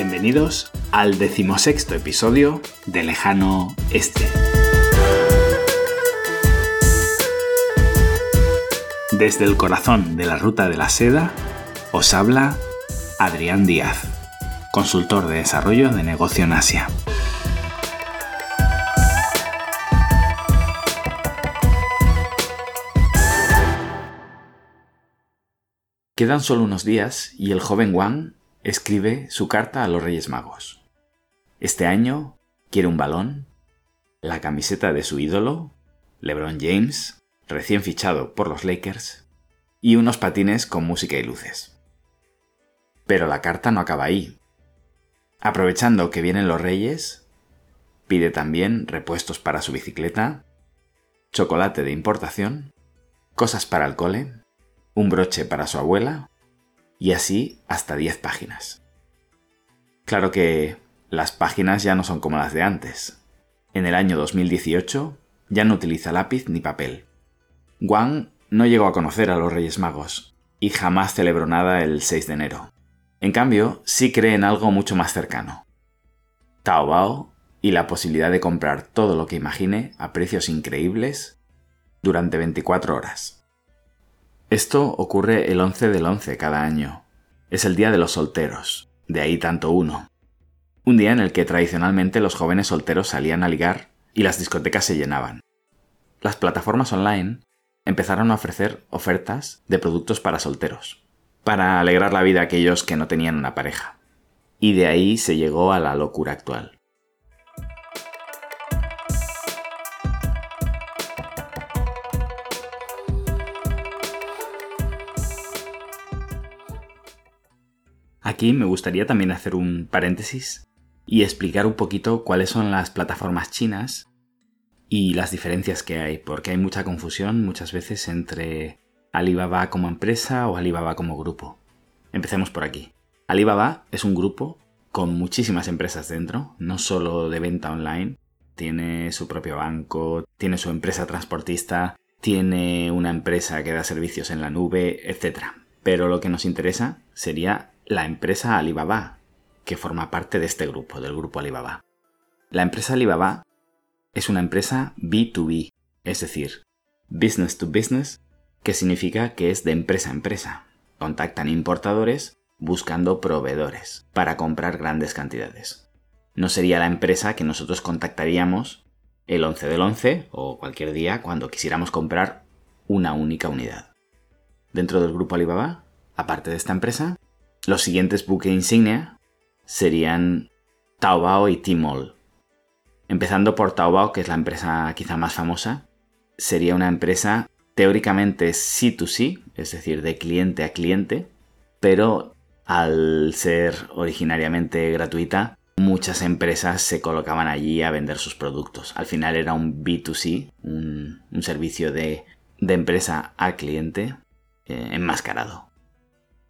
Bienvenidos al decimosexto episodio de Lejano Este. Desde el corazón de la Ruta de la Seda os habla Adrián Díaz, consultor de desarrollo de negocio en Asia. Quedan solo unos días y el joven Wang escribe su carta a los Reyes Magos. Este año quiere un balón, la camiseta de su ídolo, LeBron James, recién fichado por los Lakers, y unos patines con música y luces. Pero la carta no acaba ahí. Aprovechando que vienen los Reyes, pide también repuestos para su bicicleta, chocolate de importación, cosas para el cole, un broche para su abuela y así hasta 10 páginas. Claro que las páginas ya no son como las de antes. En el año 2018 ya no utiliza lápiz ni papel. Wang no llegó a conocer a los Reyes Magos y jamás celebró nada el 6 de enero. En cambio, sí cree en algo mucho más cercano. Taobao y la posibilidad de comprar todo lo que imagine a precios increíbles durante 24 horas. Esto ocurre el 11 del 11 cada año. Es el día de los solteros, de ahí tanto uno. Un día en el que tradicionalmente los jóvenes solteros salían a ligar y las discotecas se llenaban. Las plataformas online empezaron a ofrecer ofertas de productos para solteros, para alegrar la vida a aquellos que no tenían una pareja. Y de ahí se llegó a la locura actual. Aquí me gustaría también hacer un paréntesis y explicar un poquito cuáles son las plataformas chinas y las diferencias que hay, porque hay mucha confusión muchas veces entre Alibaba como empresa o Alibaba como grupo. Empecemos por aquí. Alibaba es un grupo con muchísimas empresas dentro, no solo de venta online, tiene su propio banco, tiene su empresa transportista, tiene una empresa que da servicios en la nube, etc. Pero lo que nos interesa sería la empresa Alibaba, que forma parte de este grupo, del grupo Alibaba. La empresa Alibaba es una empresa B2B, es decir, business to business, que significa que es de empresa a empresa. Contactan importadores buscando proveedores para comprar grandes cantidades. No sería la empresa que nosotros contactaríamos el 11 del 11 o cualquier día cuando quisiéramos comprar una única unidad. Dentro del grupo Alibaba, aparte de esta empresa, los siguientes buques insignia serían Taobao y Tmall. Empezando por Taobao, que es la empresa quizá más famosa, sería una empresa teóricamente C2C, es decir, de cliente a cliente, pero al ser originariamente gratuita, muchas empresas se colocaban allí a vender sus productos. Al final era un B2C, un, servicio de, empresa a cliente eh, enmascarado.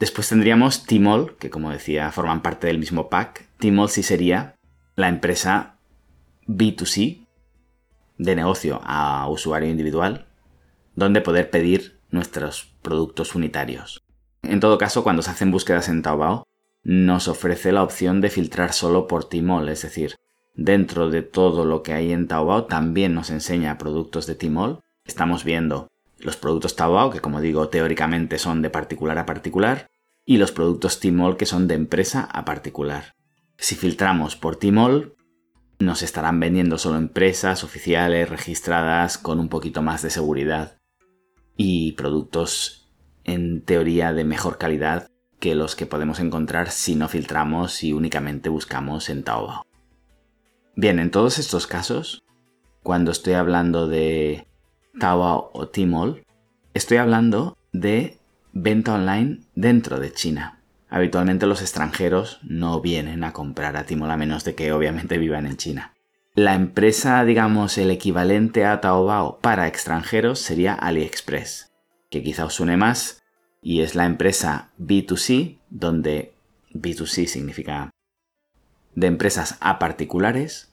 Después tendríamos Tmall, que como decía forman parte del mismo pack. Tmall sí sería la empresa B2C de negocio a usuario individual, donde poder pedir nuestros productos unitarios. En todo caso, cuando se hacen búsquedas en Taobao, nos ofrece la opción de filtrar solo por Tmall, es decir, dentro de todo lo que hay en Taobao también nos enseña productos de Tmall. Estamos viendo los productos Taobao, que como digo, teóricamente son de particular a particular, y los productos Tmall que son de empresa a particular. Si filtramos por Tmall, nos estarán vendiendo solo empresas oficiales registradas con un poquito más de seguridad y productos en teoría de mejor calidad que los que podemos encontrar si no filtramos y únicamente buscamos en Taobao. Bien, en todos estos casos, cuando estoy hablando de Taobao o Tmall, estoy hablando de venta online dentro de China. Habitualmente los extranjeros no vienen a comprar a Tmall a menos de que obviamente vivan en China. La empresa, digamos, el equivalente a Taobao para extranjeros sería AliExpress, que quizá os suene más, y es la empresa B2C, donde B2C significa de empresas a particulares,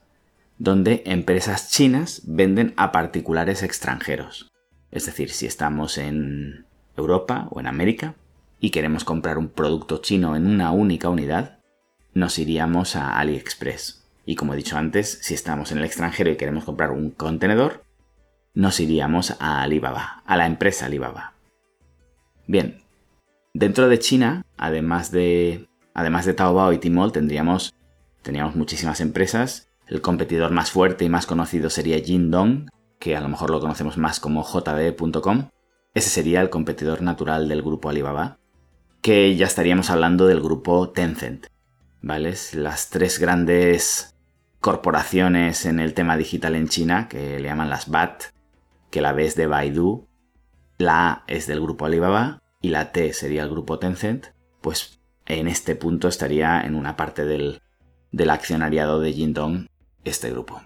donde empresas chinas venden a particulares extranjeros. Es decir, si estamos en Europa o en América y queremos comprar un producto chino en una única unidad, nos iríamos a AliExpress. Y como he dicho antes, si estamos en el extranjero y queremos comprar un contenedor, nos iríamos a Alibaba, a la empresa Alibaba. Bien, dentro de China, además de, además de Taobao y Tmall, tendríamos, teníamos muchísimas empresas. El competidor más fuerte y más conocido sería Jingdong, que a lo mejor lo conocemos más como JD.com. Ese sería el competidor natural del grupo Alibaba, que ya estaríamos hablando del grupo Tencent, ¿vale? Las tres grandes corporaciones en el tema digital en China, que le llaman las BAT, que la B es de Baidu, la A es del grupo Alibaba y la T sería el grupo Tencent, pues en este punto estaría en una parte del, del accionariado de Jingdong este grupo.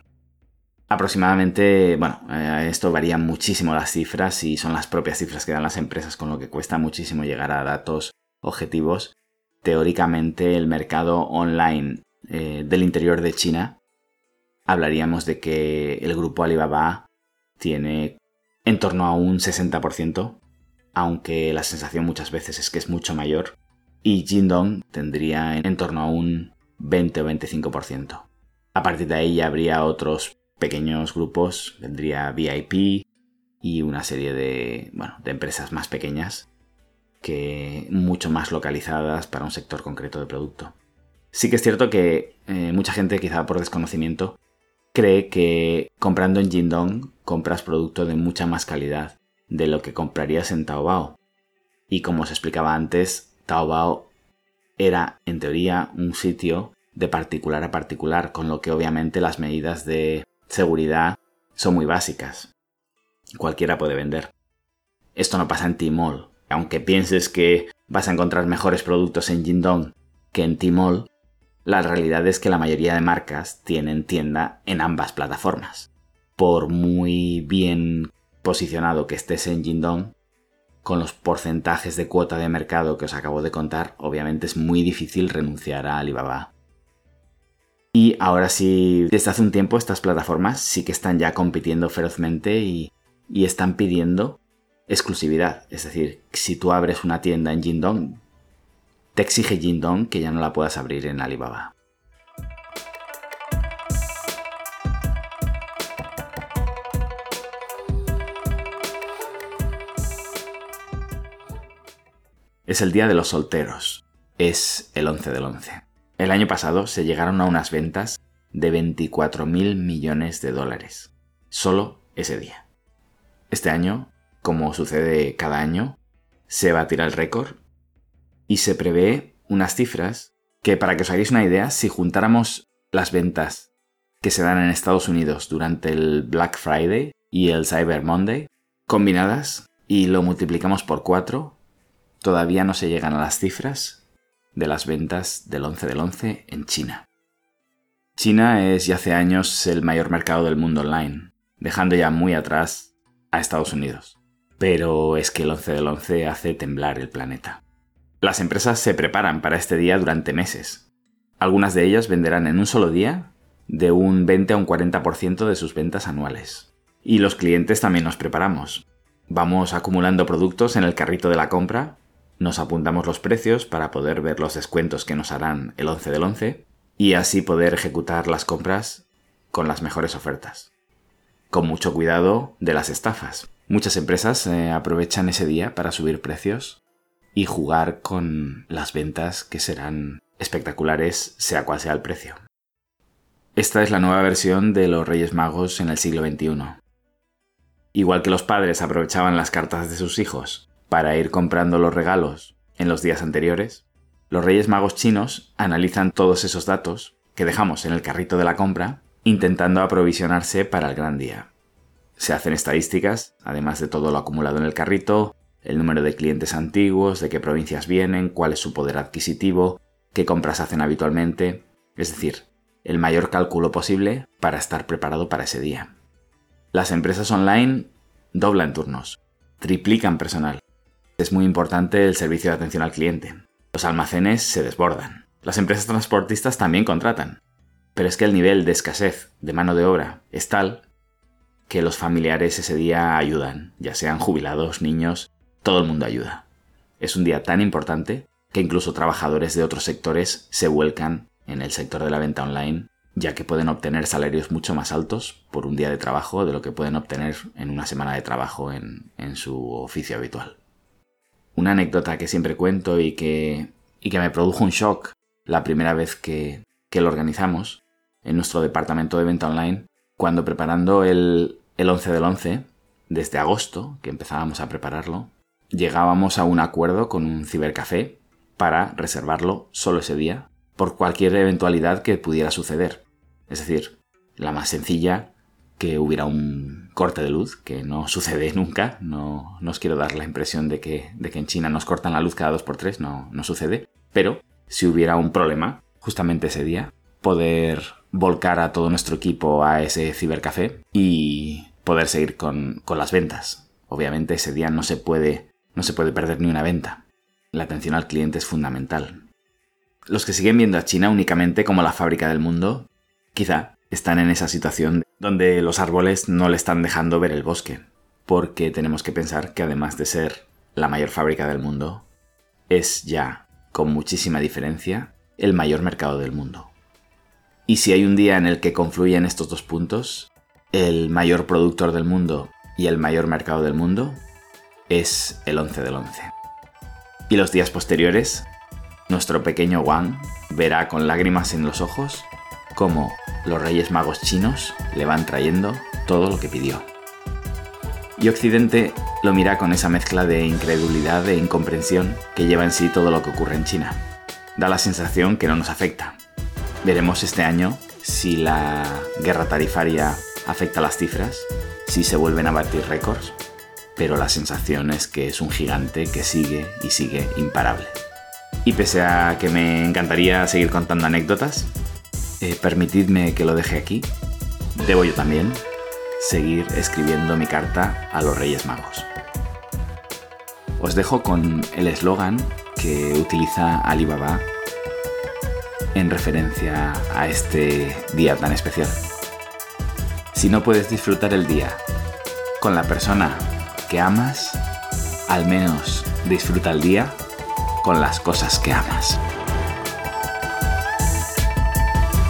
Aproximadamente, bueno, eh, esto varía muchísimo las cifras y son las propias cifras que dan las empresas, con lo que cuesta muchísimo llegar a datos objetivos. Teóricamente, el mercado online eh, del interior de China, hablaríamos de que el grupo Alibaba tiene en torno a un 60%, aunque la sensación muchas veces es que es mucho mayor, y Jingdong tendría en torno a un 20 o 25%. A partir de ahí ya habría otros pequeños grupos, vendría VIP y una serie de, bueno, de empresas más pequeñas que mucho más localizadas para un sector concreto de producto. Sí que es cierto que eh, mucha gente, quizá por desconocimiento, cree que comprando en Jingdong compras producto de mucha más calidad de lo que comprarías en Taobao. Y como os explicaba antes, Taobao era en teoría un sitio de particular a particular, con lo que obviamente las medidas de seguridad son muy básicas. Cualquiera puede vender. Esto no pasa en Tmall. Aunque pienses que vas a encontrar mejores productos en Jingdong que en Tmall, la realidad es que la mayoría de marcas tienen tienda en ambas plataformas. Por muy bien posicionado que estés en Jingdong, con los porcentajes de cuota de mercado que os acabo de contar, obviamente es muy difícil renunciar a Alibaba. Y ahora sí, desde hace un tiempo estas plataformas sí que están ya compitiendo ferozmente y, están pidiendo exclusividad. Es decir, si tú abres una tienda en Jingdong, te exige Jingdong que ya no la puedas abrir en Alibaba. Es el día de los solteros. Es el 11 del 11. El año pasado se llegaron a unas ventas de 24 mil millones de dólares. Solo ese día. Este año, como sucede cada año, se batirá el récord y se prevé unas cifras que, para que os hagáis una idea, si juntáramos las ventas que se dan en Estados Unidos durante el Black Friday y el Cyber Monday, combinadas, y lo multiplicamos por 4, todavía no se llegan a las cifras de las ventas del 11 del 11 en China. China es ya hace años el mayor mercado del mundo online, dejando ya muy atrás a Estados Unidos. Pero es que el 11 del 11 hace temblar el planeta. Las empresas se preparan para este día durante meses. Algunas de ellas venderán en un solo día de un 20 a un 40% de sus ventas anuales. Y los clientes también nos preparamos. Vamos acumulando productos en el carrito de la compra, nos apuntamos los precios para poder ver los descuentos que nos harán el 11 del 11 y así poder ejecutar las compras con las mejores ofertas. Con mucho cuidado de las estafas. Muchas empresas eh, aprovechan ese día para subir precios y jugar con las ventas que serán espectaculares sea cual sea el precio. Esta es la nueva versión de los Reyes Magos en el siglo XXI. Igual que los padres aprovechaban las cartas de sus hijos para ir comprando los regalos en los días anteriores, los Reyes Magos chinos analizan todos esos datos que dejamos en el carrito de la compra intentando aprovisionarse para el gran día. Se hacen estadísticas, además de todo lo acumulado en el carrito, el número de clientes antiguos, de qué provincias vienen, cuál es su poder adquisitivo, qué compras hacen habitualmente, es decir, el mayor cálculo posible para estar preparado para ese día. Las empresas online doblan turnos, triplican personal. Es muy importante el servicio de atención al cliente. Los almacenes se desbordan. Las empresas transportistas también contratan. Pero es que el nivel de escasez de mano de obra es tal que los familiares ese día ayudan, ya sean jubilados, niños, todo el mundo ayuda. Es un día tan importante que incluso trabajadores de otros sectores se vuelcan en el sector de la venta online, ya que pueden obtener salarios mucho más altos por un día de trabajo de lo que pueden obtener en una semana de trabajo en, su oficio habitual. Una anécdota que siempre cuento y que, y que me produjo un shock la primera vez que, que lo organizamos en nuestro departamento de venta online, cuando preparando el, el 11 del 11, desde agosto, que empezábamos a prepararlo, llegábamos a un acuerdo con un cibercafé para reservarlo solo ese día por cualquier eventualidad que pudiera suceder. Es decir, la más sencilla, que hubiera un corte de luz, que no sucede nunca, no, os quiero dar la impresión de que, de que en China nos cortan la luz cada dos por tres, no, no sucede, pero si hubiera un problema, justamente ese día, poder volcar a todo nuestro equipo a ese cibercafé y poder seguir con, con las ventas. Obviamente ese día no se puede no se puede perder ni una venta. La atención al cliente es fundamental. Los que siguen viendo a China únicamente como la fábrica del mundo, quizá están en esa situación donde los árboles no le están dejando ver el bosque, porque tenemos que pensar que además de ser la mayor fábrica del mundo, es ya, con muchísima diferencia, el mayor mercado del mundo. Y si hay un día en el que confluyen estos dos puntos, el mayor productor del mundo y el mayor mercado del mundo, es el 11 del 11. Y los días posteriores, nuestro pequeño Wang verá con lágrimas en los ojos cómo los Reyes Magos chinos le van trayendo todo lo que pidió. Y Occidente lo mira con esa mezcla de incredulidad e incomprensión que lleva en sí todo lo que ocurre en China. Da la sensación que no nos afecta. Veremos este año si la guerra tarifaria afecta las cifras, si se vuelven a batir récords pero la sensación es que es un gigante que sigue y sigue imparable. Y pese a que me encantaría seguir contando anécdotas, eh, permitidme que lo deje aquí. Debo yo también seguir escribiendo mi carta a los Reyes Magos. Os dejo con el eslogan que utiliza Alibaba en referencia a este día tan especial. Si no puedes disfrutar el día con la persona que amas, al menos disfruta el día con las cosas que amas.